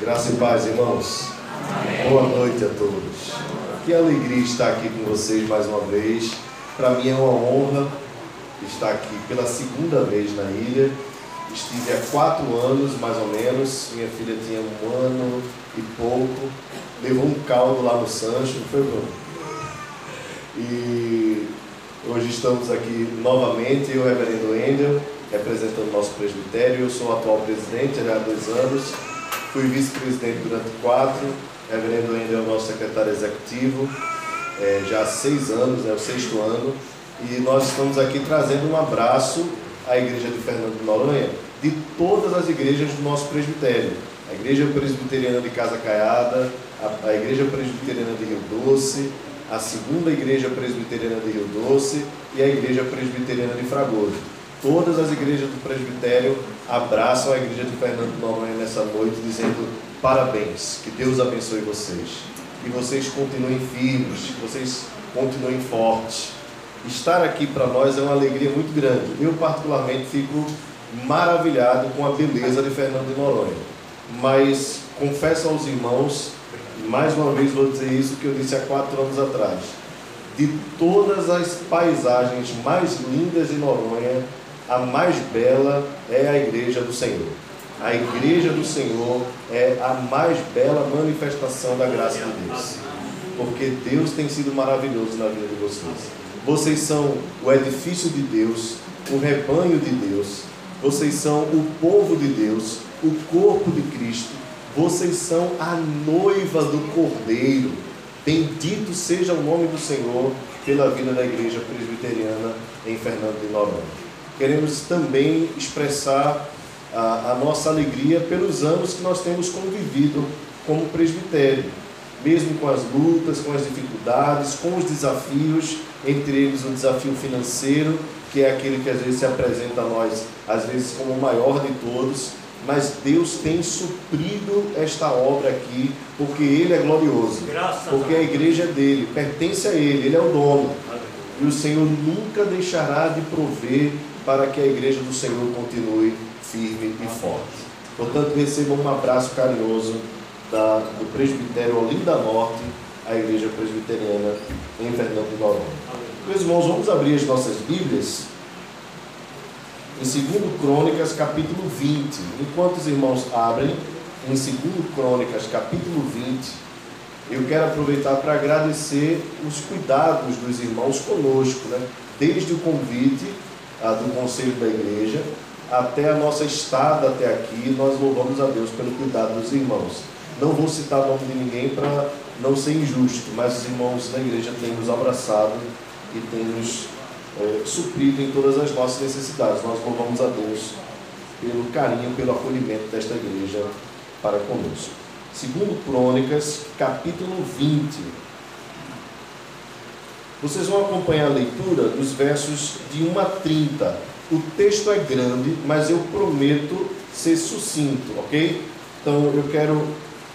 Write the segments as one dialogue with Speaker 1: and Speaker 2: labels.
Speaker 1: Graça e paz, irmãos. Amém. Boa noite a todos. Que alegria estar aqui com vocês mais uma vez. Para mim é uma honra estar aqui pela segunda vez na ilha. Estive há quatro anos, mais ou menos. Minha filha tinha um ano e pouco. Levou um caldo lá no Sancho, foi, Bruno? E hoje estamos aqui novamente, eu, Reverendo Endel, representando o nosso presbitério. Eu sou o atual presidente já há dois anos. Fui vice-presidente durante quatro. Reverendo Endel é o nosso secretário executivo, é, já há seis anos, é o sexto ano. E nós estamos aqui trazendo um abraço à igreja de Fernando de Noronha, de todas as igrejas do nosso presbitério. A igreja presbiteriana de Casa Caiada, a, a igreja presbiteriana de Rio Doce, a segunda igreja presbiteriana de Rio Doce e a igreja presbiteriana de Fragoso. Todas as igrejas do presbitério abraçam a igreja de Fernando Noronha nessa noite, dizendo parabéns, que Deus abençoe vocês, que vocês continuem firmes, que vocês continuem fortes. Estar aqui para nós é uma alegria muito grande. Eu, particularmente, fico maravilhado com a beleza de Fernando de Noronha. Mas confesso aos irmãos, mais uma vez vou dizer isso que eu disse há quatro anos atrás: de todas as paisagens mais lindas de Noronha, a mais bela é a igreja do Senhor. A igreja do Senhor é a mais bela manifestação da graça de Deus. Porque Deus tem sido maravilhoso na vida de vocês. Vocês são o edifício de Deus, o rebanho de Deus. Vocês são o povo de Deus, o corpo de Cristo. Vocês são a noiva do Cordeiro. Bendito seja o nome do Senhor pela vida da igreja presbiteriana em Fernando de Noronha queremos também expressar a, a, nossa alegria pelos anos que nós temos convivido como presbitério, mesmo com as lutas, com as dificuldades, com os desafios, entre eles o desafio financeiro, que é aquele que às vezes se apresenta a nós, às vezes como o maior de todos, mas Deus tem suprido esta obra aqui, porque Ele é glorioso, porque a igreja é dele, pertence a Ele, Ele é o dono. E o Senhor nunca deixará de prover para que a igreja do Senhor continue firme e forte. Portanto, recebam um abraço carinhoso da, do presbitério Olinda Norte, a igreja presbiteriana em Fernando de Noronha. Meus irmãos, vamos abrir as nossas Bíblias em 2 Crônicas, capítulo 20. Enquanto os irmãos abrem, em 2 Crônicas, capítulo 20, eu quero aproveitar para agradecer os cuidados dos irmãos conosco, né? desde o convite do conselho da igreja, até a nossa estada até aqui, nós louvamos a Deus pelo cuidado dos irmãos. Não vou citar o nome de ninguém para não ser injusto, mas os irmãos da igreja têm nos abraçado e têm nos é, suprido em todas as nossas necessidades. Nós louvamos a Deus pelo carinho, pelo acolhimento desta igreja para conosco. Segundo Crônicas, capítulo 20. Vocês vão acompanhar a leitura dos versos de 1 a 30. O texto é grande, mas eu prometo ser sucinto, ok? Então eu quero,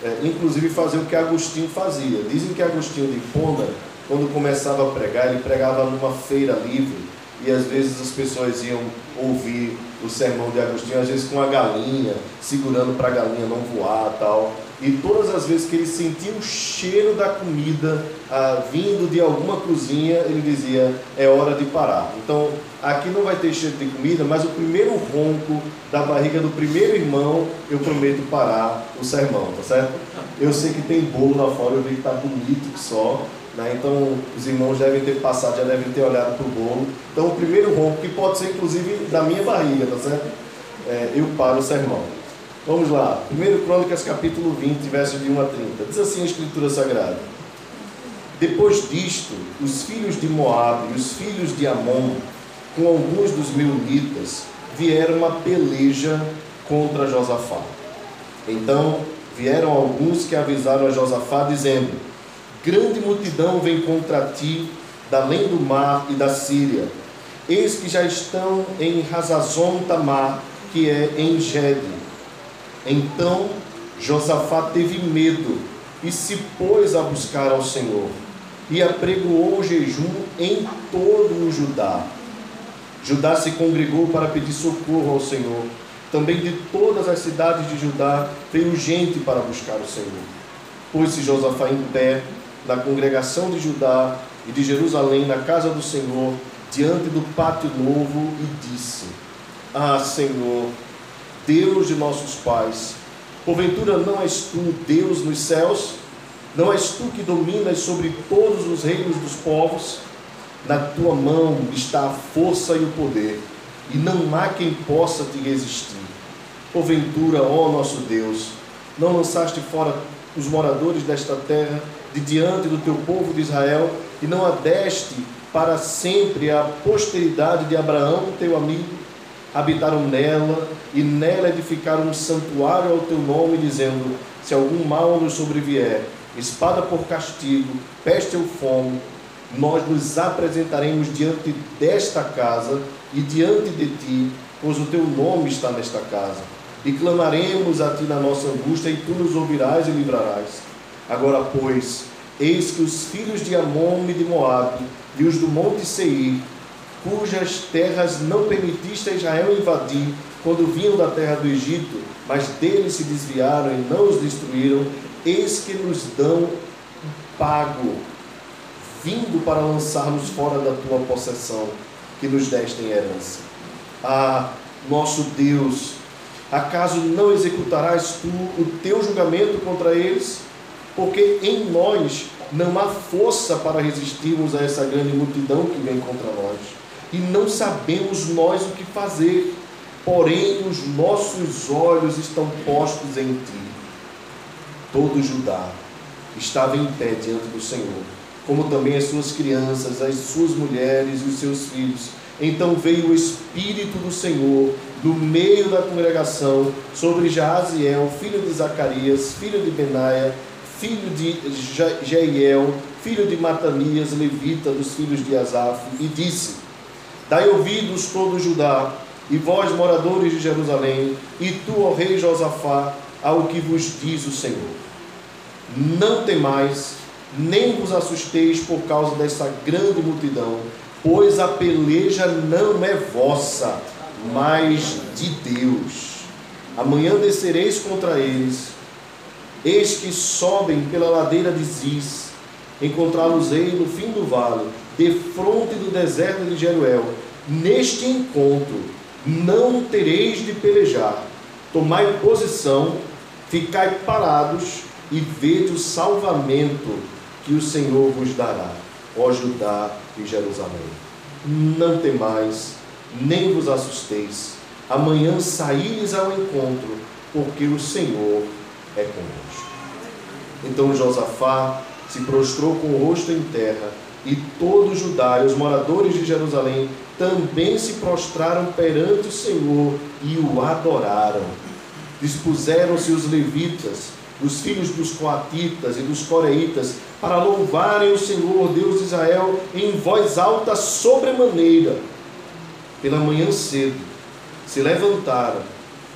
Speaker 1: é, inclusive, fazer o que Agostinho fazia. Dizem que Agostinho de Hipona, quando começava a pregar, ele pregava numa feira livre e às vezes as pessoas iam ouvir o sermão de Agostinho, às vezes com a galinha, segurando para a galinha não voar tal. E todas as vezes que ele sentia o cheiro da comida ah, vindo de alguma cozinha, ele dizia: é hora de parar. Então, aqui não vai ter cheiro de comida, mas o primeiro ronco da barriga do primeiro irmão, eu prometo parar o sermão, tá certo? Eu sei que tem bolo lá fora, eu vi que está bonito só. Né? Então, os irmãos devem ter passado, já devem ter olhado para o bolo. Então, o primeiro ronco, que pode ser inclusive da minha barriga, tá certo? É, eu paro o sermão. Vamos lá, 1 Crônicas capítulo 20, versos de 1 a 30. Diz assim a Escritura Sagrada. Depois disto, os filhos de Moabe e os filhos de Amon, com alguns dos meunitas, vieram a peleja contra Josafá. Então vieram alguns que avisaram a Josafá, dizendo: Grande multidão vem contra ti, da além do mar e da Síria. Eis que já estão em Razazon Tamar, que é em Gede então Josafá teve medo e se pôs a buscar ao Senhor e apregoou o jejum em todo o Judá. Judá se congregou para pedir socorro ao Senhor. também de todas as cidades de Judá, veio gente para buscar o Senhor. Pôs-se Josafá em pé na congregação de Judá e de Jerusalém, na casa do Senhor, diante do pátio novo, e disse: Ah, Senhor, Deus de nossos pais, porventura não és tu Deus nos céus? Não és tu que dominas sobre todos os reinos dos povos? Na tua mão está a força e o poder, e não há quem possa te resistir. Porventura, ó nosso Deus, não lançaste fora os moradores desta terra de diante do teu povo de Israel, e não adeste para sempre a posteridade de Abraão, teu amigo? Habitaram nela, e nela edificaram um santuário ao teu nome, dizendo: Se algum mal nos sobrevier, espada por castigo, peste ou fome, nós nos apresentaremos diante desta casa e diante de ti, pois o teu nome está nesta casa. E clamaremos a ti na nossa angústia, e tu nos ouvirás e livrarás. Agora, pois, eis que os filhos de Amon e de Moabe, e os do monte Seir, cujas terras não permitiste a Israel invadir, quando vinham da terra do Egito, mas deles se desviaram e não os destruíram, eis que nos dão pago vindo para lançar-nos fora da tua possessão, que nos deste em herança. Ah, nosso Deus, acaso não executarás tu o teu julgamento contra eles? Porque em nós não há força para resistirmos a essa grande multidão que vem contra nós. E não sabemos nós o que fazer, porém os nossos olhos estão postos em ti. Todo Judá estava em pé diante do Senhor como também as suas crianças, as suas mulheres e os seus filhos. Então veio o Espírito do Senhor do meio da congregação sobre Jaziel, filho de Zacarias, filho de Benaia, filho de Jeiel, filho de Matanias, levita dos filhos de Asaf, e disse: Dai ouvidos todo Judá, e vós, moradores de Jerusalém, e tu, ó rei Josafá, ao que vos diz o Senhor. Não temais, nem vos assusteis por causa dessa grande multidão, pois a peleja não é vossa, mas de Deus. Amanhã descereis contra eles, eis que sobem pela ladeira de Ziz, encontrá-los-ei no fim do vale, de fronte do deserto de Jeruel. Neste encontro não tereis de pelejar, tomai posição, ficai parados e vede o salvamento que o Senhor vos dará, ó Judá e Jerusalém. Não temais, nem vos assusteis. Amanhã saíres ao encontro, porque o Senhor é convosco. Então Josafá se prostrou com o rosto em terra, e todo Judá e os moradores de Jerusalém também se prostraram perante o Senhor e o adoraram. Dispuseram-se os levitas, os filhos dos coatitas e dos coreitas, para louvarem o Senhor, Deus de Israel, em voz alta sobremaneira. Pela manhã cedo, se levantaram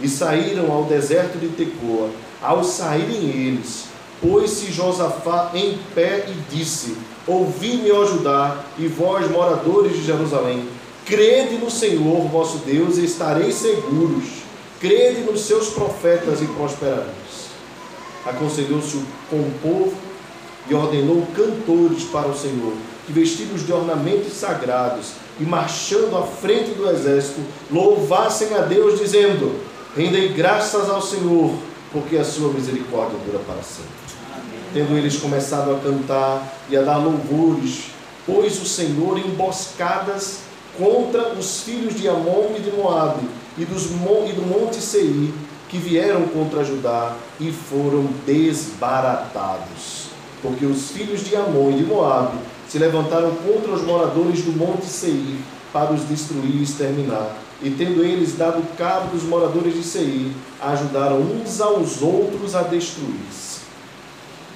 Speaker 1: e saíram ao deserto de Tecoa. Ao saírem eles, pôs-se Josafá em pé e disse: Ouvi-me, ó Judá, e vós, moradores de Jerusalém, crede no Senhor vosso Deus e estareis seguros. Crede nos seus profetas e prosperareis. Aconselhou-se com o povo e ordenou cantores para o Senhor, que vestidos de ornamentos sagrados e marchando à frente do exército, louvassem a Deus, dizendo: Rendei graças ao Senhor, porque a sua misericórdia dura para sempre. Tendo eles começado a cantar e a dar louvores, pôs o Senhor emboscadas contra os filhos de Amon e de Moabe e, e do monte Seir, que vieram contra Judá e foram desbaratados porque os filhos de Amon e de Moabe se levantaram contra os moradores do monte Seir para os destruir e exterminar. E tendo eles dado cabo dos moradores de Seir, ajudaram uns aos outros a destruir-se.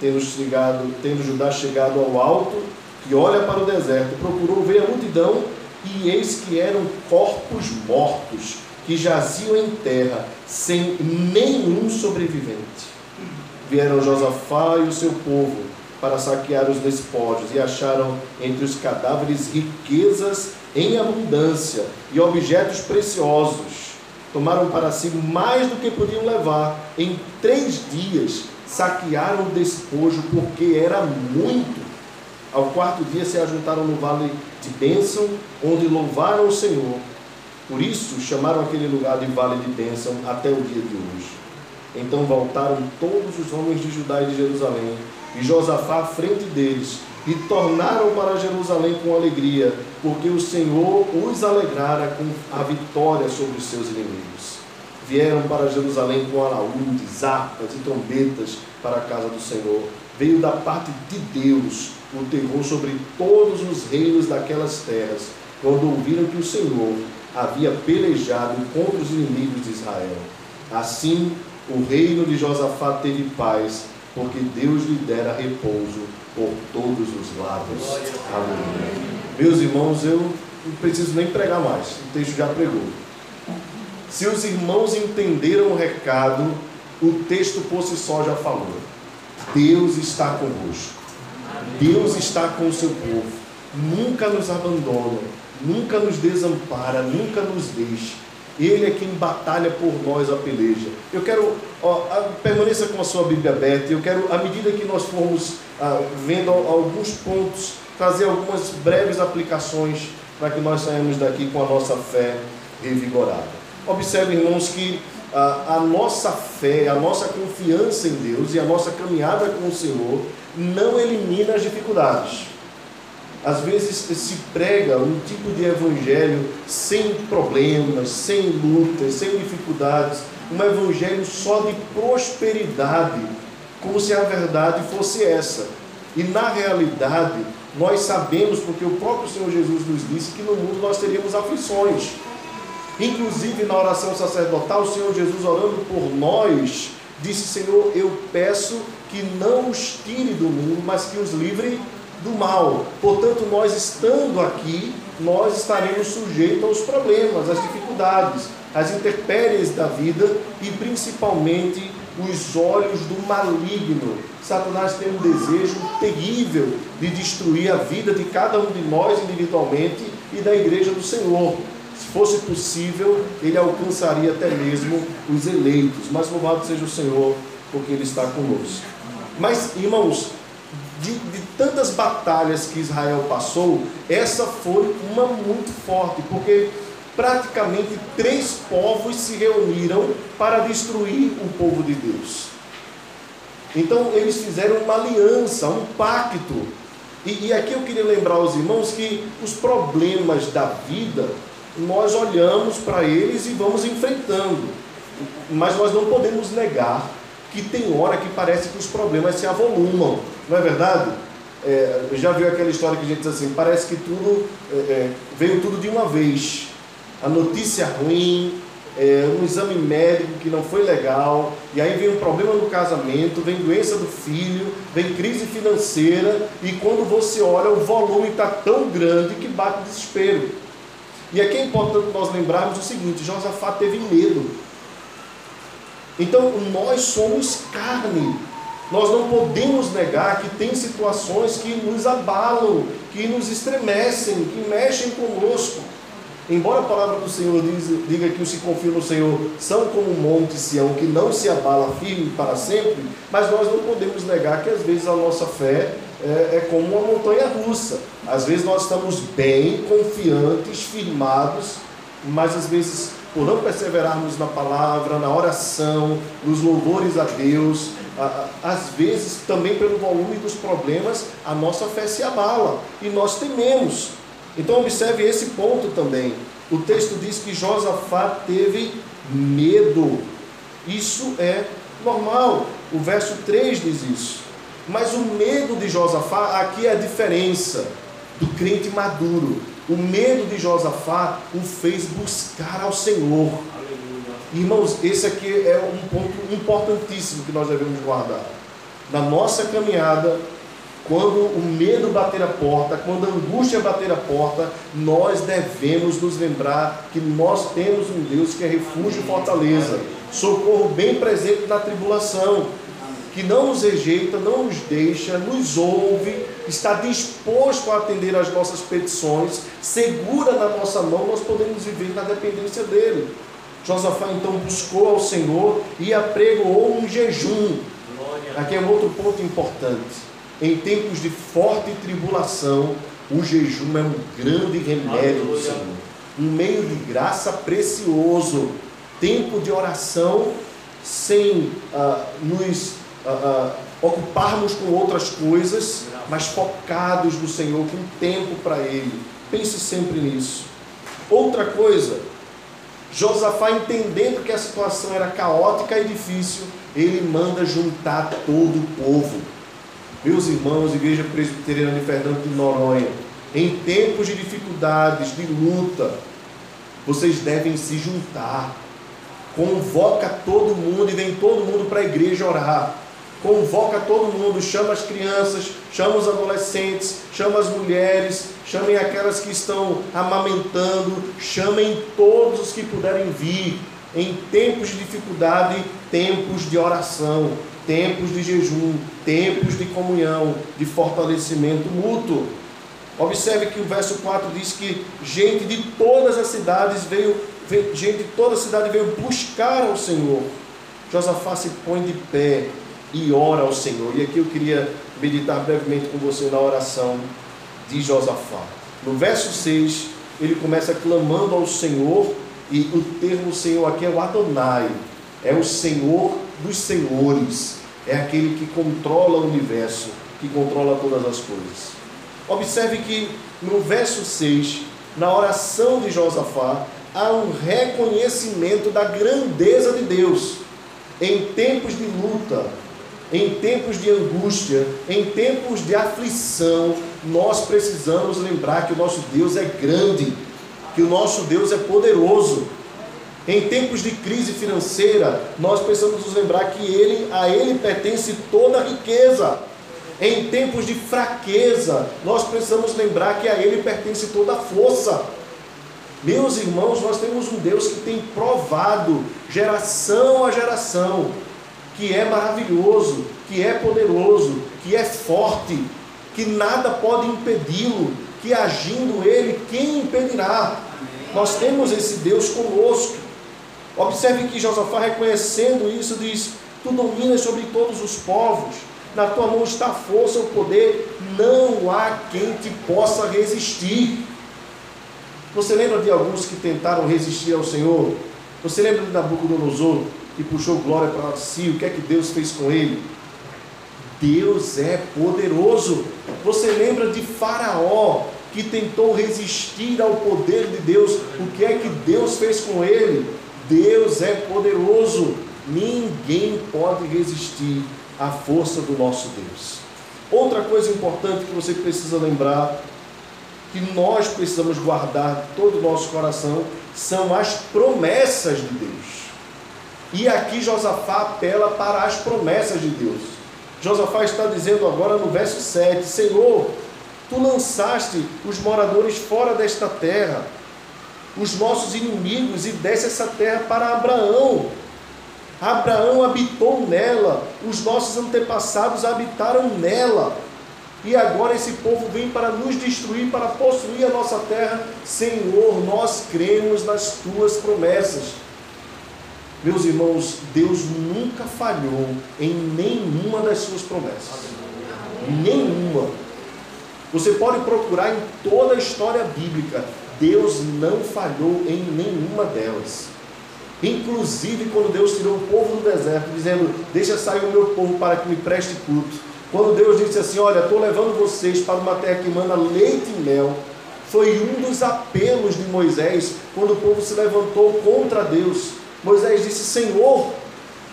Speaker 1: Tendo, chegado, tendo Judá chegado ao alto, que olha para o deserto, procurou ver a multidão, e eis que eram corpos mortos, que jaziam em terra, sem nenhum sobrevivente. Vieram Josafá e o seu povo, para saquear os despojos e acharam entre os cadáveres riquezas em abundância e objetos preciosos.
Speaker 2: tomaram para si mais do que podiam levar. Em três dias saquearam o despojo, porque era muito. Ao quarto dia se ajuntaram no vale de bênção, onde louvaram o Senhor. Por isso chamaram aquele lugar de vale de bênção até o dia de hoje. Então voltaram todos os homens de Judá e de Jerusalém, e Josafá à frente deles, e tornaram para Jerusalém com alegria, porque o Senhor os alegrara com a vitória sobre os seus inimigos. Vieram para Jerusalém com alaúdes, harpas e trombetas para a casa do Senhor. Veio da parte de Deus o terror sobre todos os reinos daquelas terras, quando ouviram que o Senhor havia pelejado contra os inimigos de Israel. Assim, o reino de Josafá teve paz, porque Deus lhe dera repouso por todos os lados. Aleluia. Meus irmãos, eu não preciso nem pregar mais, o texto já pregou. Se os irmãos entenderam o recado, o texto por si só já falou. Deus está convosco. Deus está com o seu povo. Nunca nos abandona, nunca nos desampara, nunca nos deixa. Ele é quem batalha por nós a peleja. Eu quero, ó, permaneça com a sua Bíblia aberta. Eu quero, à medida que nós formos ah, vendo alguns pontos, trazer algumas breves aplicações para que nós saímos daqui com a nossa fé revigorada. Observe, irmãos, que a, a nossa fé, a nossa confiança em Deus e a nossa caminhada com o Senhor não elimina as dificuldades. Às vezes se prega um tipo de evangelho sem problemas, sem lutas, sem dificuldades, um evangelho só de prosperidade, como se a verdade fosse essa. E na realidade, nós sabemos, porque o próprio Senhor Jesus nos disse que no mundo nós teríamos aflições. Inclusive na oração sacerdotal, o Senhor Jesus orando por nós, disse: Senhor, eu peço que não os tire do mundo, mas que os livre do mal. Portanto, nós estando aqui, nós estaremos sujeitos aos problemas, às dificuldades, às intempéries da vida e principalmente os olhos do maligno. Satanás tem um desejo terrível de destruir a vida de cada um de nós individualmente e da igreja do Senhor. Se fosse possível, ele alcançaria até mesmo os eleitos. Mas louvado seja o Senhor, porque ele está conosco. Mas, irmãos, de, de, tantas batalhas que Israel passou, essa foi uma muito forte, porque praticamente três povos se reuniram para destruir o povo de Deus. Então eles fizeram uma aliança, um pacto. E, e aqui eu queria lembrar aos irmãos que os problemas da vida, nós olhamos para eles e vamos enfrentando. Mas nós não podemos negar que tem hora que parece que os problemas se avolumam, não é verdade? É, já viu aquela história que a gente diz assim, parece que tudo é, é, veio tudo de uma vez. A notícia ruim, é, um exame médico que não foi legal, e aí vem um problema no casamento, vem doença do filho, vem crise financeira, e quando você olha, o volume está tão grande que bate desespero. E aqui é importante nós lembrarmos o seguinte: Josafá teve medo. Então nós somos carne. Nós não podemos negar que tem situações que nos abalam, que nos estremecem, que mexem conosco. Embora a palavra do Senhor diga que os que confiam no Senhor são como o monte Sião, que não se abala firme para sempre, mas nós não podemos negar que às vezes a nossa fé é, é como uma montanha russa. Às vezes nós estamos bem, confiantes, firmados, mas às vezes por não perseverarmos na palavra, na oração, nos louvores a Deus, às vezes também pelo volume dos problemas, a nossa fé se abala e nós tememos. Então observe esse ponto também. O texto diz que Josafá teve medo. Isso é normal. O verso 3 diz isso. Mas o medo de Josafá, aqui é a diferença do crente maduro. O medo de Josafá o fez buscar ao Senhor. Irmãos, esse aqui é um ponto importantíssimo que nós devemos guardar. Na nossa caminhada, quando o medo bater a porta, quando a angústia bater a porta, nós devemos nos lembrar que nós temos um Deus que é refúgio e fortaleza, socorro bem presente na tribulação que não nos rejeita, não nos deixa, nos ouve, está disposto a atender às nossas petições, segura na nossa mão, nós podemos viver na dependência dele. Josafá então buscou ao Senhor e apregoou um jejum. Aqui é um outro ponto importante. Em tempos de forte tribulação, o jejum é um grande remédio do Senhor. Um meio de graça precioso. Tempo de oração sem uh, nos uh, ocuparmos com outras coisas, mas focados no Senhor, com tempo para Ele. Pense sempre nisso. Outra coisa, Josafá, entendendo que a situação era caótica e difícil, ele manda juntar todo o povo. Meus irmãos, Igreja Presbiteriana de Fernando de Noronha, em tempos de dificuldades, de luta, vocês devem se juntar. Convoca todo mundo e vem todo mundo para a igreja orar convoca todo mundo, chama as crianças, chama os adolescentes, chama as mulheres, chamem aquelas que estão amamentando, chamem todos os que puderem vir em tempos de dificuldade, tempos de oração, tempos de jejum, tempos de comunhão, de fortalecimento mútuo. Observe que o verso 4 diz que gente de todas as cidades veio, gente de toda a cidade veio buscar ao Senhor. Josafá se põe de pé e ora ao Senhor. E aqui eu queria meditar brevemente com você na oração de Josafá. No verso 6, ele começa clamando ao Senhor, e o termo Senhor aqui é o Adonai, é o Senhor dos senhores, é aquele que controla o universo, que controla todas as coisas. Observe que no verso 6, na oração de Josafá, há um reconhecimento da grandeza de Deus. Em tempos de luta, em tempos de angústia, em tempos de aflição, nós precisamos lembrar que o nosso Deus é grande, que o nosso Deus é poderoso. Em tempos de crise financeira, nós precisamos nos lembrar que ele, a ele pertence toda a riqueza. Em tempos de fraqueza, nós precisamos lembrar que a ele pertence toda a força. Meus irmãos, nós temos um Deus que tem provado geração a geração que é maravilhoso, que é poderoso, que é forte, que nada pode impedi-lo, que agindo ele, quem impedirá? Nós temos esse Deus conosco. Observe que Josafá, reconhecendo isso, diz: Tu dominas sobre todos os povos, na tua mão está a força, o poder, não há quem te possa resistir. Você lembra de alguns que tentaram resistir ao Senhor? Você lembra de Nabucodonosor? Que puxou glória para si, o que é que Deus fez com ele? Deus é poderoso. Você lembra de Faraó, que tentou resistir ao poder de Deus? O que é que Deus fez com ele? Deus é poderoso. Ninguém pode resistir à força do nosso Deus. Outra coisa importante que você precisa lembrar, que nós precisamos guardar todo o nosso coração, são as promessas de Deus. E aqui Josafá apela para as promessas de Deus. Josafá está dizendo agora no verso 7: Senhor, tu lançaste os moradores fora desta terra, os nossos inimigos, e desse essa terra para Abraão. Abraão habitou nela, os nossos antepassados habitaram nela. E agora esse povo vem para nos destruir, para possuir a nossa terra. Senhor, nós cremos nas tuas promessas. Meus irmãos, Deus nunca falhou em nenhuma das suas promessas. Nenhuma. Você pode procurar em toda a história bíblica. Deus não falhou em nenhuma delas. Inclusive quando Deus tirou o povo do deserto, dizendo: Deixa sair o meu povo para que me preste culto. Quando Deus disse assim: Olha, estou levando vocês para uma terra que manda leite e mel. Foi um dos apelos de Moisés quando o povo se levantou contra Deus. Moisés disse: Senhor,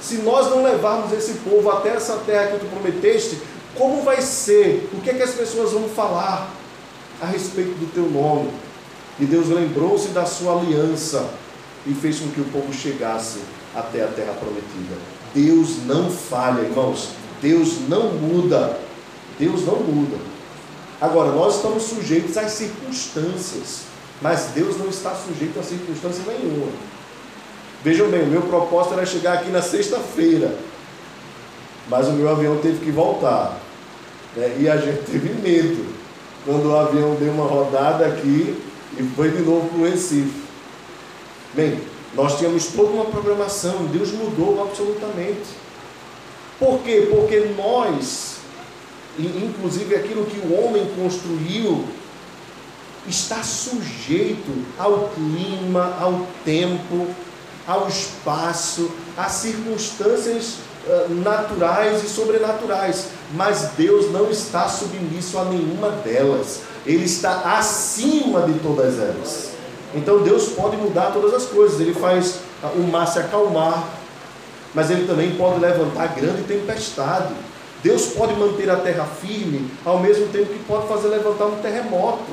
Speaker 2: se nós não levarmos esse povo até essa terra que tu prometeste, como vai ser? O que é que as pessoas vão falar a respeito do teu nome? E Deus lembrou-se da sua aliança e fez com que o povo chegasse até a terra prometida. Deus não falha, irmãos. Deus não muda. Deus não muda. Agora, nós estamos sujeitos às circunstâncias, mas Deus não está sujeito a circunstância nenhuma. Vejam bem, o meu propósito era chegar aqui na sexta-feira, mas o meu avião teve que voltar. Né? E a gente teve medo quando o avião deu uma rodada aqui e foi de novo para o Recife. Bem, Nós tínhamos toda uma programação, Deus mudou absolutamente. Por quê? Porque nós, inclusive aquilo que o homem construiu, está sujeito ao clima, ao tempo, ao espaço, às circunstâncias uh, naturais e sobrenaturais. Mas Deus não está submisso a nenhuma delas. Ele está acima de todas elas. Então Deus pode mudar todas as coisas. Ele faz uh, o mar se acalmar, mas ele também pode levantar grande tempestade. Deus pode manter a terra firme, ao mesmo tempo que pode fazer levantar um terremoto.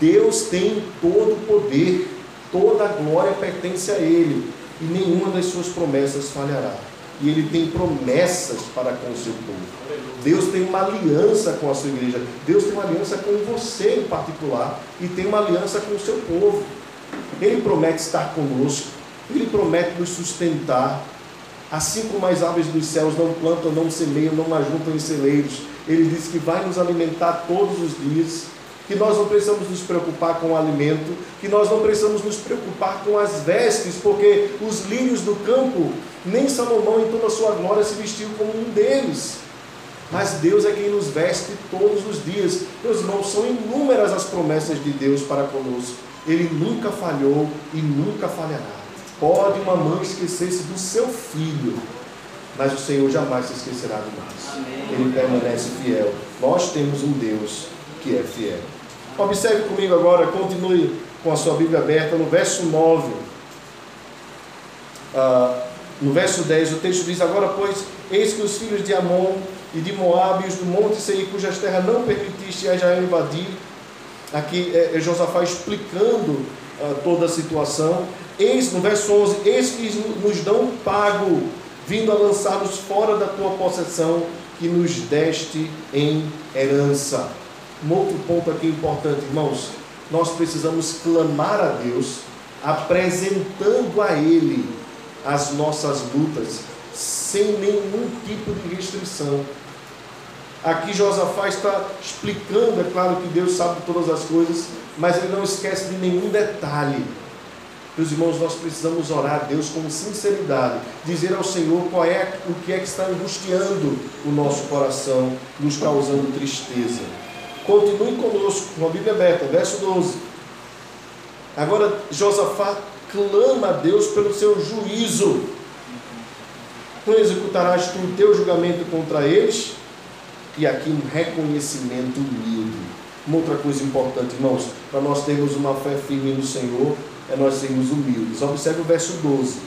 Speaker 2: Deus tem todo o poder, toda a glória pertence a Ele, e nenhuma das suas promessas falhará. E Ele tem promessas para com o seu povo. Deus tem uma aliança com a sua igreja, Deus tem uma aliança com você em particular, e tem uma aliança com o seu povo. Ele promete estar conosco, Ele promete nos sustentar, assim como as aves dos céus não plantam, não semeiam, não ajuntam em celeiros, Ele diz que vai nos alimentar todos os dias que nós não precisamos nos preocupar com o alimento, que nós não precisamos nos preocupar com as vestes, porque os lírios do campo, nem Salomão em toda a sua glória se vestiu como um deles. Mas Deus é quem nos veste todos os dias. Meus irmãos, são inúmeras as promessas de Deus para conosco. Ele nunca falhou e nunca falhará. Pode uma mãe esquecer-se do seu filho, mas o Senhor jamais se esquecerá de nós. Ele permanece fiel. Nós temos um Deus que é fiel. Observe comigo agora, continue com a sua Bíblia aberta no verso 9. Ah, no verso 10, o texto diz: Agora, pois, eis que os filhos de Amon e de Moabe, os do monte Seir, cujas terras não permitiste a Israel invadir. Aqui é, é Josafá explicando ah, toda a situação. Eis, no verso 11: Eis que nos dão pago, vindo a lançá-los fora da tua possessão, que nos deste em herança. Um outro ponto aqui importante, irmãos, nós precisamos clamar a Deus, apresentando a Ele as nossas lutas, sem nenhum tipo de restrição. Aqui Josafá está explicando, é claro que Deus sabe todas as coisas, mas ele não esquece de nenhum detalhe. Meus irmãos, nós precisamos orar a Deus com sinceridade, dizer ao Senhor qual é o que é que está angustiando o nosso coração, nos causando tristeza. Continue conosco, com a Bíblia aberta, verso 12. Agora, Josafá clama a Deus pelo seu juízo. Não executarás tu o teu julgamento contra eles? E aqui um reconhecimento humilde. Uma outra coisa importante, irmãos, para nós termos uma fé firme no Senhor, é nós sermos humildes. Observe o verso 12.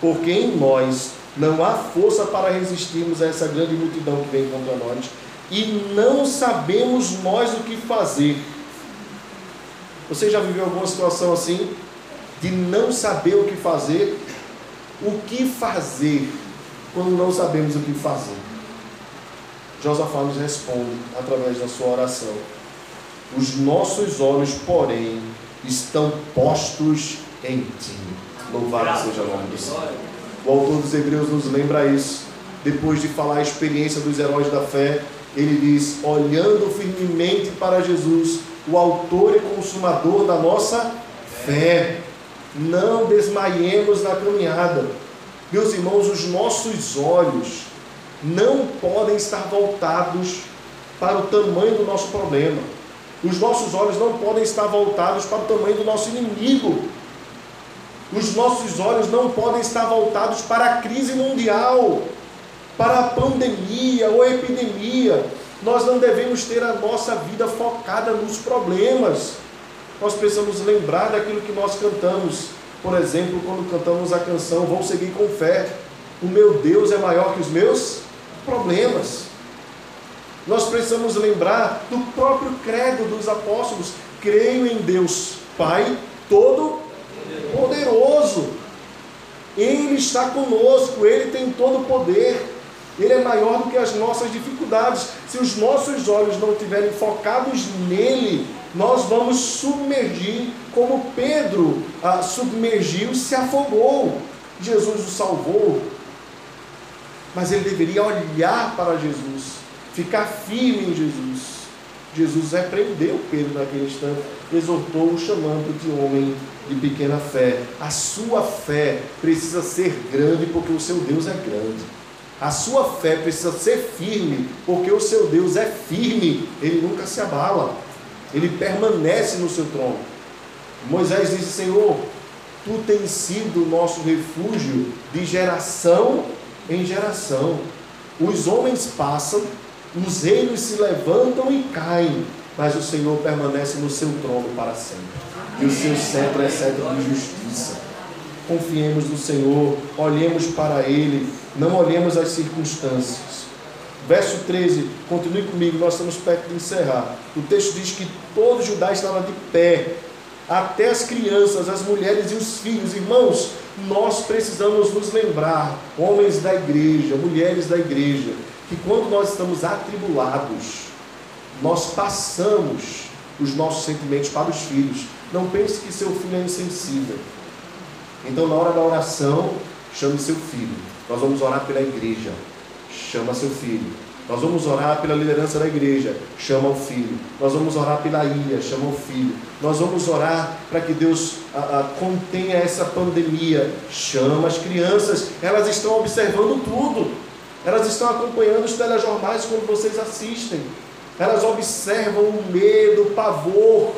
Speaker 2: Porque em nós não há força para resistirmos a essa grande multidão que vem contra nós, e não sabemos nós o que fazer. Você já viveu alguma situação assim? De não saber o que fazer? O que fazer quando não sabemos o que fazer? Josafá nos responde através da sua oração. Os nossos olhos, porém, estão postos em ti. Louvado seja o nome do Senhor. O autor dos Hebreus nos lembra isso. Depois de falar a experiência dos heróis da fé, ele diz: olhando firmemente para Jesus, o Autor e Consumador da nossa fé. Não desmaiemos na caminhada. Meus irmãos, os nossos olhos não podem estar voltados para o tamanho do nosso problema. Os nossos olhos não podem estar voltados para o tamanho do nosso inimigo. Os nossos olhos não podem estar voltados para a crise mundial para a pandemia ou epidemia. Nós não devemos ter a nossa vida focada nos problemas. Nós precisamos lembrar daquilo que nós cantamos. Por exemplo, quando cantamos a canção Vou Seguir com Fé. O meu Deus é maior que os meus problemas. Nós precisamos lembrar do próprio credo dos apóstolos. Creio em Deus Pai Todo-Poderoso. Ele está conosco, Ele tem todo o poder. Ele é maior do que as nossas dificuldades. Se os nossos olhos não estiverem focados nele, nós vamos submergir como Pedro ah, submergiu, se afogou. Jesus o salvou. Mas ele deveria olhar para Jesus, ficar firme em Jesus. Jesus repreendeu Pedro naquele instante, exortou-o chamando de homem de pequena fé. A sua fé precisa ser grande porque o seu Deus é grande. A sua fé precisa ser firme porque o seu Deus é firme, ele nunca se abala, ele permanece no seu trono. Moisés disse: Senhor, tu tens sido o nosso refúgio de geração em geração. Os homens passam, os reinos se levantam e caem, mas o Senhor permanece no seu trono para sempre. E o seu cetro é cetro de justiça. Confiemos no Senhor, olhemos para Ele, não olhemos as circunstâncias. Verso 13, continue comigo, nós estamos perto de encerrar. O texto diz que todo Judá estava de pé, até as crianças, as mulheres e os filhos. Irmãos, nós precisamos nos lembrar, homens da igreja, mulheres da igreja, que quando nós estamos atribulados, nós passamos os nossos sentimentos para os filhos. Não pense que seu filho é insensível. Então, na hora da oração, chame seu filho. Nós vamos orar pela igreja. Chama seu filho. Nós vamos orar pela liderança da igreja, chama o filho. Nós vamos orar pela ilha, chama o filho. Nós vamos orar para que Deus a, a, contenha essa pandemia, chama as crianças. Elas estão observando tudo. Elas estão acompanhando os telejornais quando vocês assistem. Elas observam o medo, o pavor.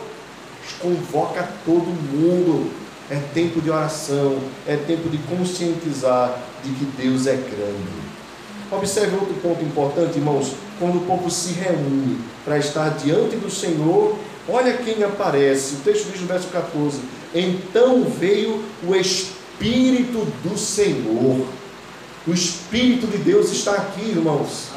Speaker 2: Convoca todo mundo. É tempo de oração, é tempo de conscientizar de que Deus é grande. Observe outro ponto importante, irmãos. Quando o povo se reúne para estar diante do Senhor, olha quem aparece. O texto diz no verso 14: Então veio o Espírito do Senhor. O Espírito de Deus está aqui, irmãos.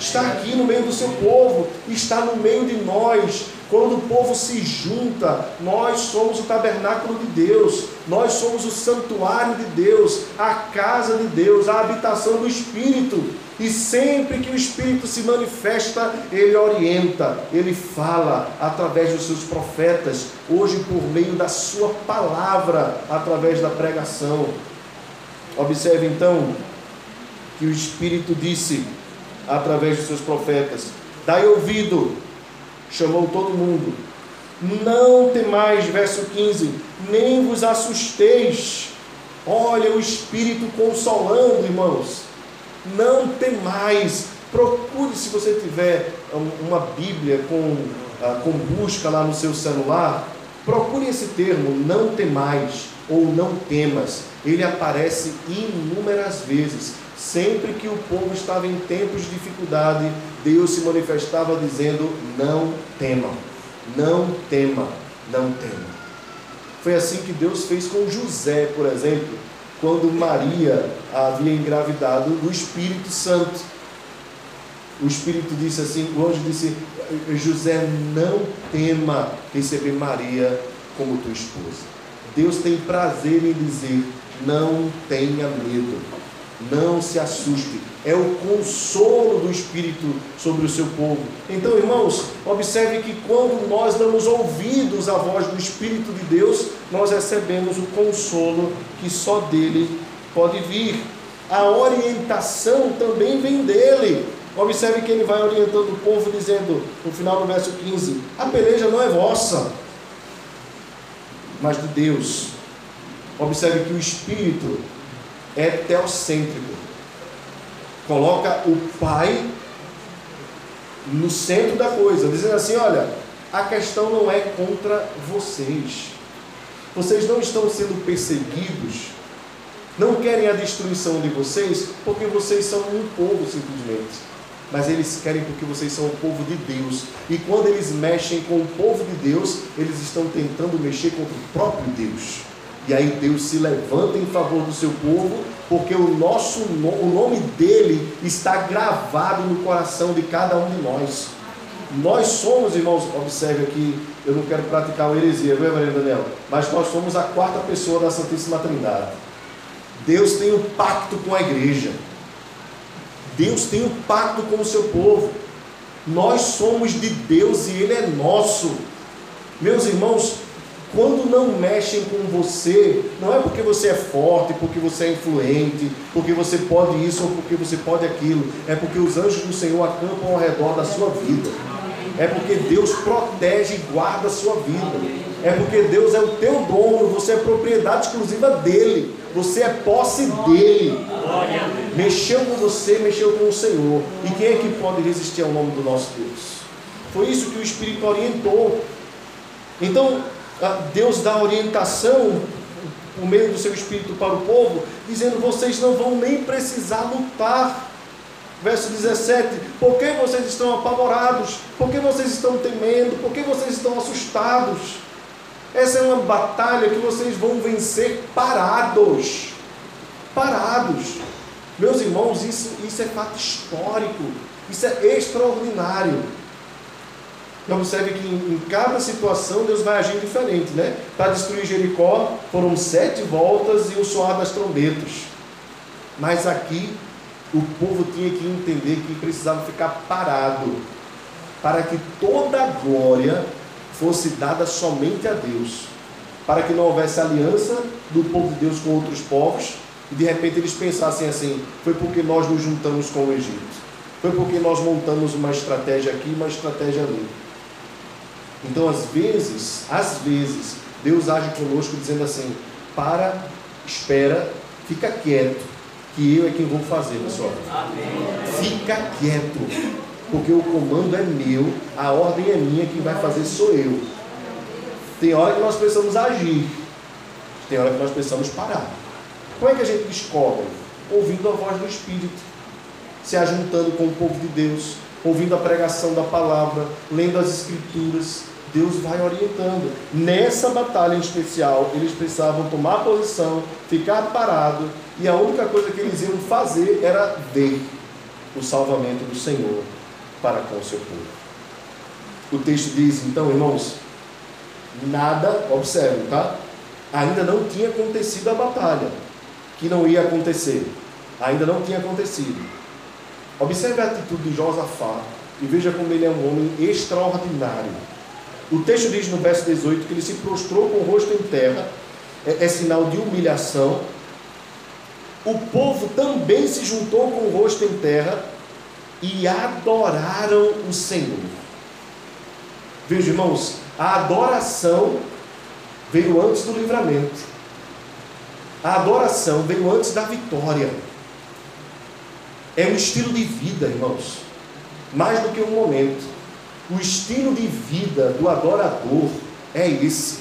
Speaker 2: Está aqui no meio do seu povo, está no meio de nós. Quando o povo se junta, nós somos o tabernáculo de Deus, nós somos o santuário de Deus, a casa de Deus, a habitação do Espírito. E sempre que o Espírito se manifesta, ele orienta, ele fala através dos seus profetas, hoje por meio da sua palavra, através da pregação. Observe então que o Espírito disse através dos seus profetas: Dai ouvido chamou todo mundo. Não temais, verso 15, nem vos assusteis. Olha o Espírito consolando, irmãos. Não temais. Procure, se você tiver uma Bíblia com, ah, com busca lá no seu celular, procure esse termo, não temais ou não temas. Ele aparece inúmeras vezes. Sempre que o povo estava em tempos de dificuldade, Deus se manifestava dizendo: Não tema, não tema, não tema. Foi assim que Deus fez com José, por exemplo, quando Maria havia engravidado do Espírito Santo. O Espírito disse assim: o anjo disse, José, não tema receber Maria como tua esposa. Deus tem prazer em dizer: não tenha medo não se assuste. É o consolo do Espírito sobre o seu povo. Então, irmãos, observe que quando nós damos ouvidos à voz do Espírito de Deus, nós recebemos o consolo que só dele pode vir. A orientação também vem dele. Observe que ele vai orientando o povo, dizendo, no final do verso 15: A peleja não é vossa, mas de Deus. Observe que o Espírito é teocêntrico. Coloca o pai no centro da coisa, dizendo assim: olha, a questão não é contra vocês. Vocês não estão sendo perseguidos, não querem a destruição de vocês, porque vocês são um povo simplesmente. Mas eles querem porque vocês são o povo de Deus. E quando eles mexem com o povo de Deus, eles estão tentando mexer contra o próprio Deus. E aí Deus se levanta em favor do seu povo, porque o nosso o nome dele está gravado no coração de cada um de nós. Nós somos, irmãos, observe aqui, eu não quero praticar uma heresia, viu, Maria Daniel? Mas nós somos a quarta pessoa da Santíssima Trindade. Deus tem um pacto com a igreja. Deus tem um pacto com o seu povo. Nós somos de Deus e Ele é nosso. Meus irmãos, quando não mexem com você, não é porque você é forte, porque você é influente, porque você pode isso ou porque você pode aquilo, é porque os anjos do Senhor acampam ao redor da sua vida. É porque Deus protege e guarda a sua vida. É porque Deus é o teu dono, você é propriedade exclusiva dele. Você é posse dele. Mexeu com você, mexeu com o Senhor. E quem é que pode resistir ao nome do nosso Deus? Foi isso que o Espírito orientou. Então, Deus dá orientação por meio do seu Espírito para o povo, dizendo: vocês não vão nem precisar lutar. Verso 17: Por que vocês estão apavorados? Por que vocês estão temendo? Por que vocês estão assustados? Essa é uma batalha que vocês vão vencer parados. Parados. Meus irmãos, isso, isso é fato histórico. Isso é extraordinário. E observe que em, em, cada situação Deus vai agir diferente, né? Para destruir Jericó foram sete voltas e o soar das trombetas. Mas aqui o povo tinha que entender que precisava ficar parado para que toda a glória fosse dada somente a Deus, para que não houvesse aliança do povo de Deus com outros povos e de repente eles pensassem assim: foi porque nós nos juntamos com o Egito, foi porque nós montamos uma estratégia aqui, uma estratégia ali. Então, às vezes, às vezes, Deus age conosco dizendo assim: para, espera, fica quieto, que eu é quem vou fazer na sua vida. Fica quieto, porque o comando é meu, a ordem é minha, quem vai fazer sou eu. Tem hora que nós precisamos agir, tem hora que nós precisamos parar. Como é que a gente descobre? Ouvindo a voz do Espírito, se ajuntando com o povo de Deus, ouvindo a pregação da palavra, lendo as Escrituras, Deus vai orientando. Nessa batalha em especial, eles precisavam tomar posição, ficar parado, e a única coisa que eles iam fazer era ver o salvamento do Senhor para com o seu povo. O texto diz, então, irmãos, nada, observe, tá? Ainda não tinha acontecido a batalha, que não ia acontecer. Ainda não tinha acontecido. Observe a atitude de Josafá e veja como ele é um homem extraordinário. O texto diz no verso 18 que ele se prostrou com o rosto em terra, é, é sinal de humilhação. O povo também se juntou com o rosto em terra e adoraram o Senhor. Veja, irmãos, a adoração veio antes do livramento. A adoração veio antes da vitória. É um estilo de vida, irmãos, mais do que um momento. O estilo de vida do adorador é esse.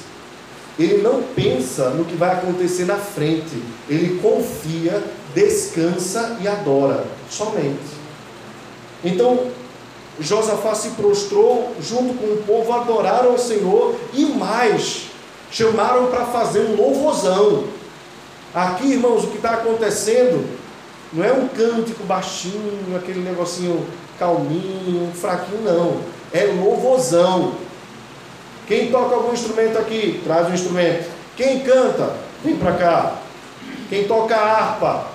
Speaker 2: Ele não pensa no que vai acontecer na frente, ele confia, descansa e adora somente. Então, Josafá se prostrou junto com o povo, adoraram o Senhor e mais, chamaram para fazer um louvozão. Aqui, irmãos, o que está acontecendo não é um cântico baixinho, aquele negocinho calminho, fraquinho, não. É louvozão. Quem toca algum instrumento aqui, traz um instrumento. Quem canta, vem para cá. Quem toca harpa,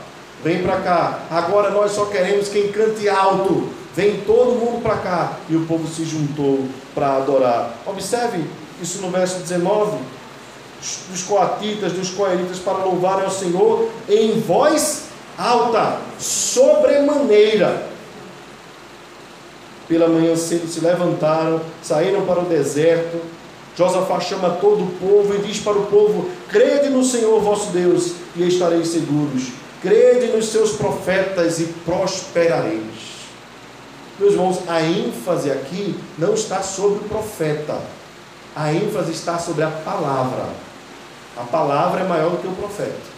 Speaker 2: vem para cá. Agora nós só queremos quem cante alto. Vem todo mundo para cá. E o povo se juntou para adorar. Observe isso no verso 19. Dos coatitas, dos coeritas, para louvarem ao Senhor em voz alta, sobremaneira. Pela manhã cedo se levantaram, saíram para o deserto. Josafá chama todo o povo e diz para o povo: Crede no Senhor vosso Deus e estareis seguros. Crede nos seus profetas e prosperareis. Meus irmãos, a ênfase aqui não está sobre o profeta, a ênfase está sobre a palavra. A palavra é maior do que o profeta.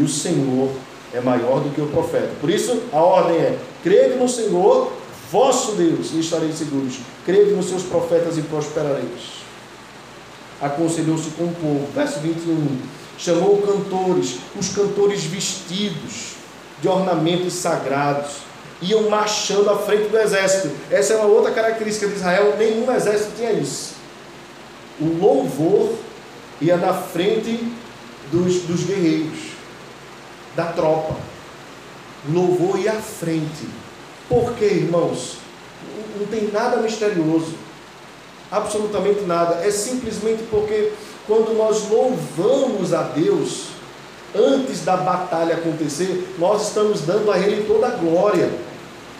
Speaker 2: E o Senhor é maior do que o profeta. Por isso, a ordem é: crede no Senhor, vosso Deus, e estareis seguros. Crede nos seus profetas e prosperareis. Aconselhou-se com o povo. Verso 21. Chamou cantores, os cantores vestidos de ornamentos sagrados, iam marchando à frente do exército. Essa é uma outra característica de Israel, nenhum exército tinha isso. O louvor ia na frente dos, dos guerreiros da tropa. Louvor e à frente. Por quê, irmãos? Não tem nada misterioso. Absolutamente nada. É simplesmente porque quando nós louvamos a Deus, antes da batalha acontecer, nós estamos dando a Ele toda a glória.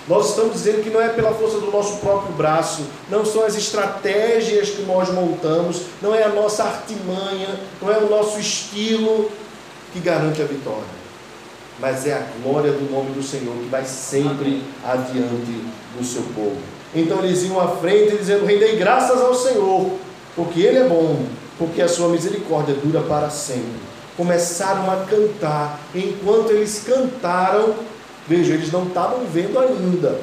Speaker 2: Nós estamos dizendo que não é pela força do nosso próprio braço, não são as estratégias que nós montamos, não é a nossa artimanha, não é o nosso estilo que garante a vitória, mas é a glória do nome do Senhor que vai sempre adiante do seu povo. Então eles iam à frente dizendo: Rendei graças ao Senhor, porque Ele é bom, porque a sua misericórdia dura para sempre. Começaram a cantar, enquanto eles cantaram, veja, eles não estavam vendo ainda.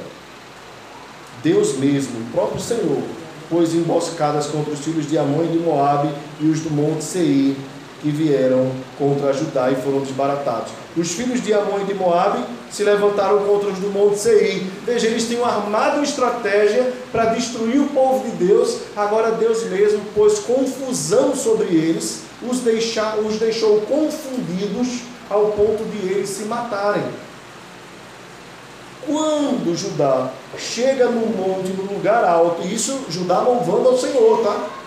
Speaker 2: Deus mesmo, o próprio Senhor, pôs emboscadas contra os filhos de Amon e de Moabe e os do monte Seir, que vieram contra Judá e foram desbaratados. Os filhos de Amon e de Moabe se levantaram contra os do Monte Seir. Veja, eles tinham armado estratégia para destruir o povo de Deus. Agora Deus mesmo pôs confusão sobre eles, os, deixar, os deixou confundidos ao ponto de eles se matarem. Quando Judá chega no monte, no lugar alto, e isso Judá louvando ao Senhor, tá?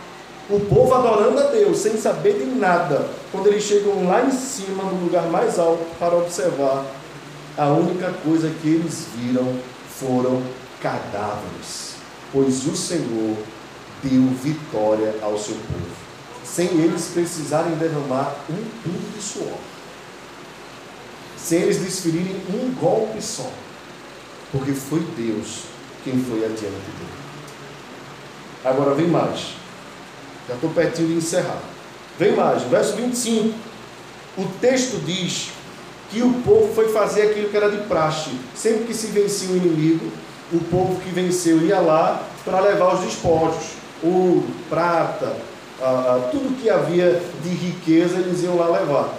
Speaker 2: O povo adorando a Deus, sem saber de nada. Quando eles chegam lá em cima, no lugar mais alto, para observar, a única coisa que eles viram foram cadáveres, pois o Senhor deu vitória ao seu povo, sem eles precisarem derramar um pingo de suor, sem eles desferirem um golpe só, porque foi Deus quem foi adiante dele. Agora vem mais. Já estou pertinho de encerrar. Vem mais, verso 25. O texto diz que o povo foi fazer aquilo que era de praxe. Sempre que se vencia um inimigo, o povo que venceu ia lá para levar os despojos. Ouro, prata, tudo que havia de riqueza eles iam lá levar.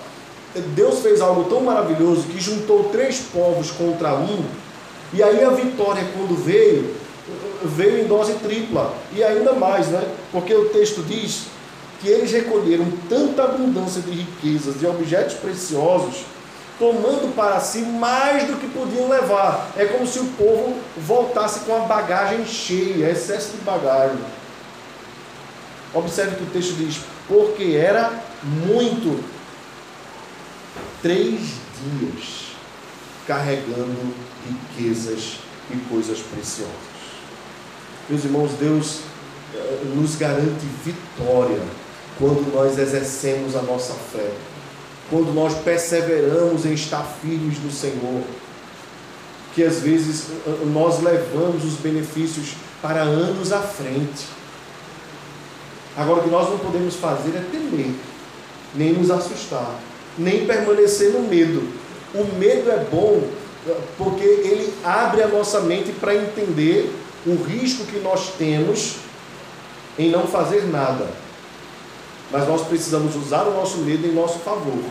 Speaker 2: Deus fez algo tão maravilhoso que juntou três povos contra um, e aí a vitória, quando veio, veio em dose tripla e ainda mais, né? Porque o texto diz que eles recolheram tanta abundância de riquezas, de objetos preciosos, tomando para si mais do que podiam levar. É como se o povo voltasse com a bagagem cheia, excesso de bagagem. Observe que o texto diz: porque era muito. Três dias carregando riquezas e coisas preciosas. Meus irmãos, Deus eh, nos garante vitória quando nós exercemos a nossa fé, quando nós perseveramos em estar firmes no Senhor, que às vezes eh, eh, nós levamos os benefícios para anos à frente. Agora, o que nós não podemos fazer é temer, nem nos assustar, nem permanecer no medo. O medo é bom porque ele abre a nossa mente para entender o risco que nós temos em não fazer nada. Mas nós precisamos usar o nosso medo em nosso favor,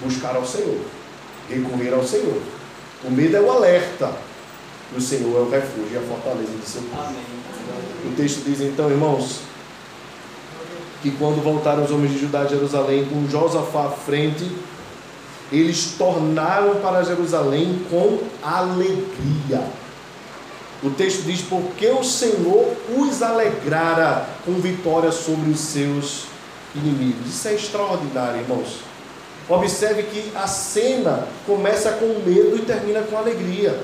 Speaker 2: buscar ao Senhor, recorrer ao Senhor. O medo é o alerta, e o Senhor é o refúgio e a fortaleza de seu povo. O texto diz então, irmãos, que quando voltaram os homens de Judá a Jerusalém com Josafá à frente, eles tornaram para Jerusalém com alegria. O texto diz: Porque o Senhor os alegrara com vitória sobre os seus inimigos. Isso é extraordinário, irmãos. Observe que a cena começa com medo e termina com alegria.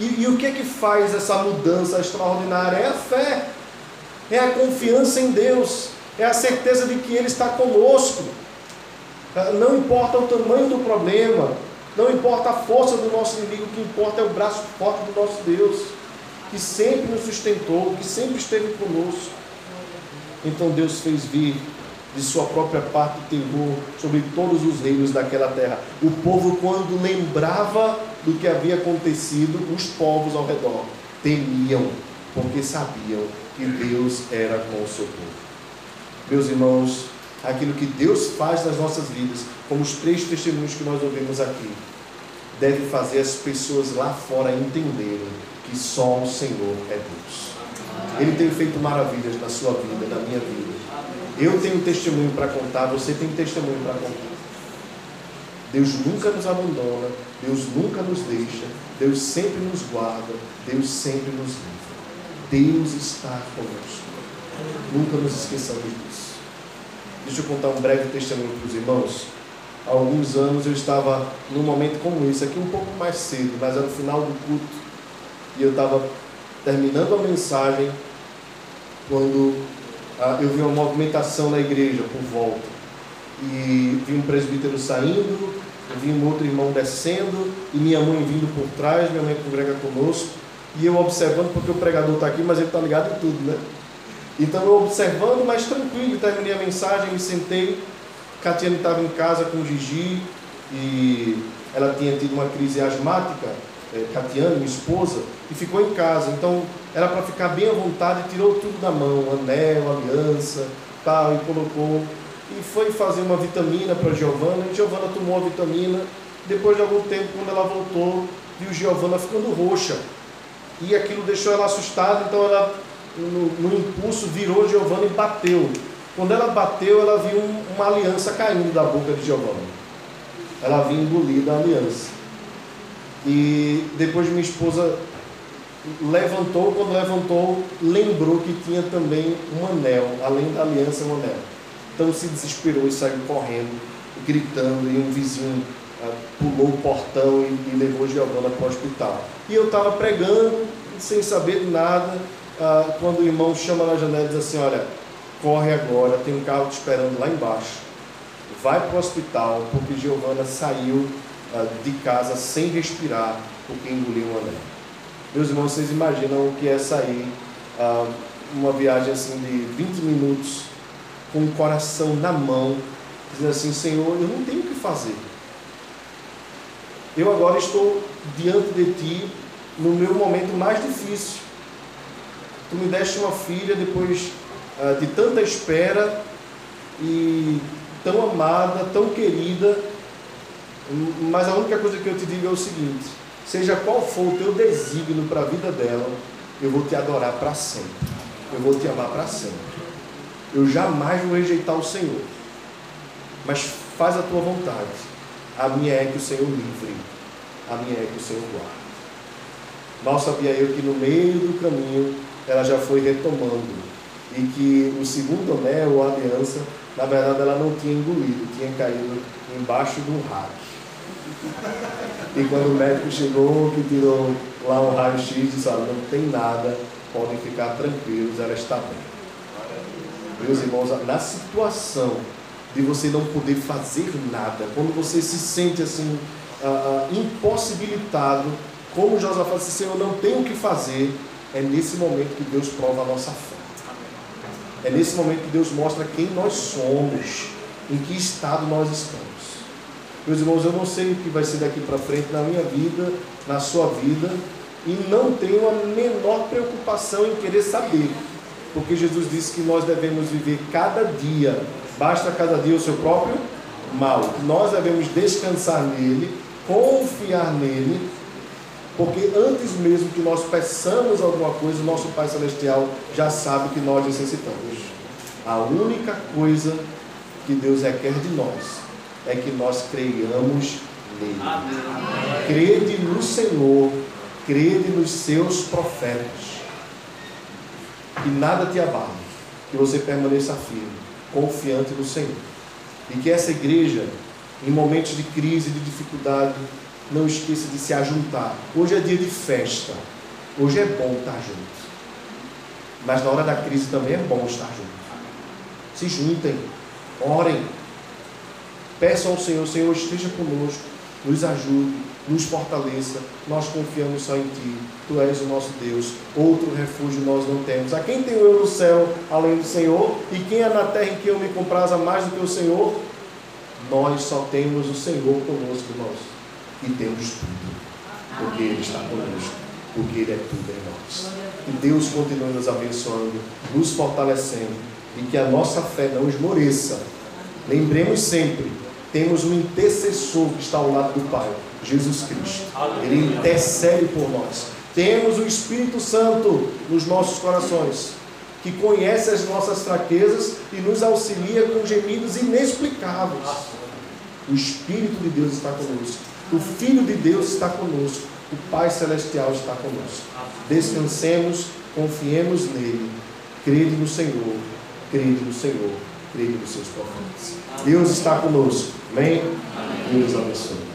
Speaker 2: E, e o que é que faz essa mudança extraordinária? É a fé, é a confiança em Deus, é a certeza de que Ele está conosco. Não importa o tamanho do problema, não importa a força do nosso inimigo, o que importa é o braço forte do nosso Deus, que sempre nos sustentou, que sempre esteve conosco. Então Deus fez vir de sua própria parte temor sobre todos os reinos daquela terra. O povo, quando lembrava do que havia acontecido, os povos ao redor temiam, porque sabiam que Deus era com o seu povo. Meus irmãos, aquilo que Deus faz nas nossas vidas, como os três testemunhos que nós ouvimos aqui, deve fazer as pessoas lá fora entenderem que só o Senhor é Deus. Ele tem feito maravilhas na sua vida, na minha vida. Eu tenho testemunho para contar, você tem testemunho para contar. Deus nunca nos abandona, Deus nunca nos deixa, Deus sempre nos guarda, Deus sempre nos livra. Deus está conosco. Nunca nos esqueçamos disso. Deixa eu contar um breve testemunho para os irmãos. Há alguns anos eu estava num momento como esse, aqui um pouco mais cedo, mas era no final do culto. E eu estava terminando a mensagem quando ah, eu vi uma movimentação na igreja por volta. E vi um presbítero saindo, vi um outro irmão descendo, e minha mãe vindo por trás, minha mãe congrega conosco, e eu observando, porque o pregador está aqui, mas ele está ligado em tudo, né? Então eu observando, mas tranquilo, terminei a mensagem, me sentei. Catiane estava em casa com o Gigi e ela tinha tido uma crise asmática, é, Catiane, minha esposa, e ficou em casa. Então era para ficar bem à vontade, tirou tudo da mão, anel, aliança, tal, e colocou. E foi fazer uma vitamina para Giovana, e Giovana tomou a vitamina. Depois de algum tempo, quando ela voltou, viu Giovana ficando roxa. E aquilo deixou ela assustada, então ela no, no impulso, virou Giovanna e bateu. Quando ela bateu, ela viu um, uma aliança caindo da boca de Giovanna. Ela havia engolido a aliança. E depois minha esposa levantou, quando levantou, lembrou que tinha também um anel, além da aliança, um anel. Então se desesperou e saiu correndo, gritando, e um vizinho uh, pulou o portão e, e levou Giovanna para o hospital. E eu estava pregando, sem saber de nada, ah, quando o irmão chama na janela e diz assim: Olha, corre agora, tem um carro te esperando lá embaixo. Vai para o hospital, porque Giovana saiu ah, de casa sem respirar, porque engoliu um anel. Meus irmãos, vocês imaginam o que é sair ah, uma viagem assim de 20 minutos, com o coração na mão, dizendo assim: Senhor, eu não tenho o que fazer. Eu agora estou diante de Ti no meu momento mais difícil. Tu me deste uma filha depois uh, de tanta espera e tão amada, tão querida, mas a única coisa que eu te digo é o seguinte: seja qual for o teu desígnio para a vida dela, eu vou te adorar para sempre, eu vou te amar para sempre. Eu jamais vou rejeitar o Senhor, mas faz a tua vontade. A minha é que o Senhor livre, a minha é que o Senhor guarde. Mal sabia eu que no meio do caminho ela já foi retomando. E que o segundo anel, a aliança, na verdade ela não tinha engolido, tinha caído embaixo um raio. E quando o médico chegou, que tirou lá um raio-x, disse: Olha, não tem nada, podem ficar tranquilos, ela está bem. Meus irmãos, na situação de você não poder fazer nada, quando você se sente assim, uh, impossibilitado, como Josafá disse: Senhor, não tenho o que fazer, é nesse momento que Deus prova a nossa fé. É nesse momento que Deus mostra quem nós somos, em que estado nós estamos. Meus irmãos, eu não sei o que vai ser daqui para frente na minha vida, na sua vida, e não tenho a menor preocupação em querer saber, porque Jesus disse que nós devemos viver cada dia, basta cada dia o seu próprio mal. Nós devemos descansar nele, confiar nele porque antes mesmo que nós peçamos alguma coisa, o nosso Pai Celestial já sabe que nós necessitamos. A única coisa que Deus requer de nós é que nós creiamos nele. Amém. Crede no Senhor, crede nos seus profetas. Que nada te abale, que você permaneça firme, confiante no Senhor. E que essa igreja, em momentos de crise, de dificuldade, não esqueça de se ajuntar. Hoje é dia de festa. Hoje é bom estar junto. Mas na hora da crise também é bom estar junto. Se juntem, orem, peçam ao Senhor, Senhor, esteja conosco, nos ajude, nos fortaleça. Nós confiamos só em Ti. Tu és o nosso Deus. Outro refúgio nós não temos. A quem tenho eu no céu além do Senhor? E quem é na terra em que eu me compraza mais do que o Senhor? Nós só temos o Senhor conosco, irmãos e temos tudo, porque Ele está conosco, porque Ele é tudo em nós. Que Deus continue nos abençoando, nos fortalecendo e que a nossa fé não esmoreça. Lembremos sempre, temos um intercessor que está ao lado do Pai, Jesus Cristo. Ele intercede por nós. Temos o Espírito Santo nos nossos corações, que conhece as nossas fraquezas e nos auxilia com gemidos inexplicáveis. O Espírito de Deus está conosco. O Filho de Deus está conosco. O Pai Celestial está conosco. Descansemos, confiemos nele. Crede no Senhor. Crede no Senhor. Crede nos seus profetas. Deus está conosco. Amém? Deus abençoe.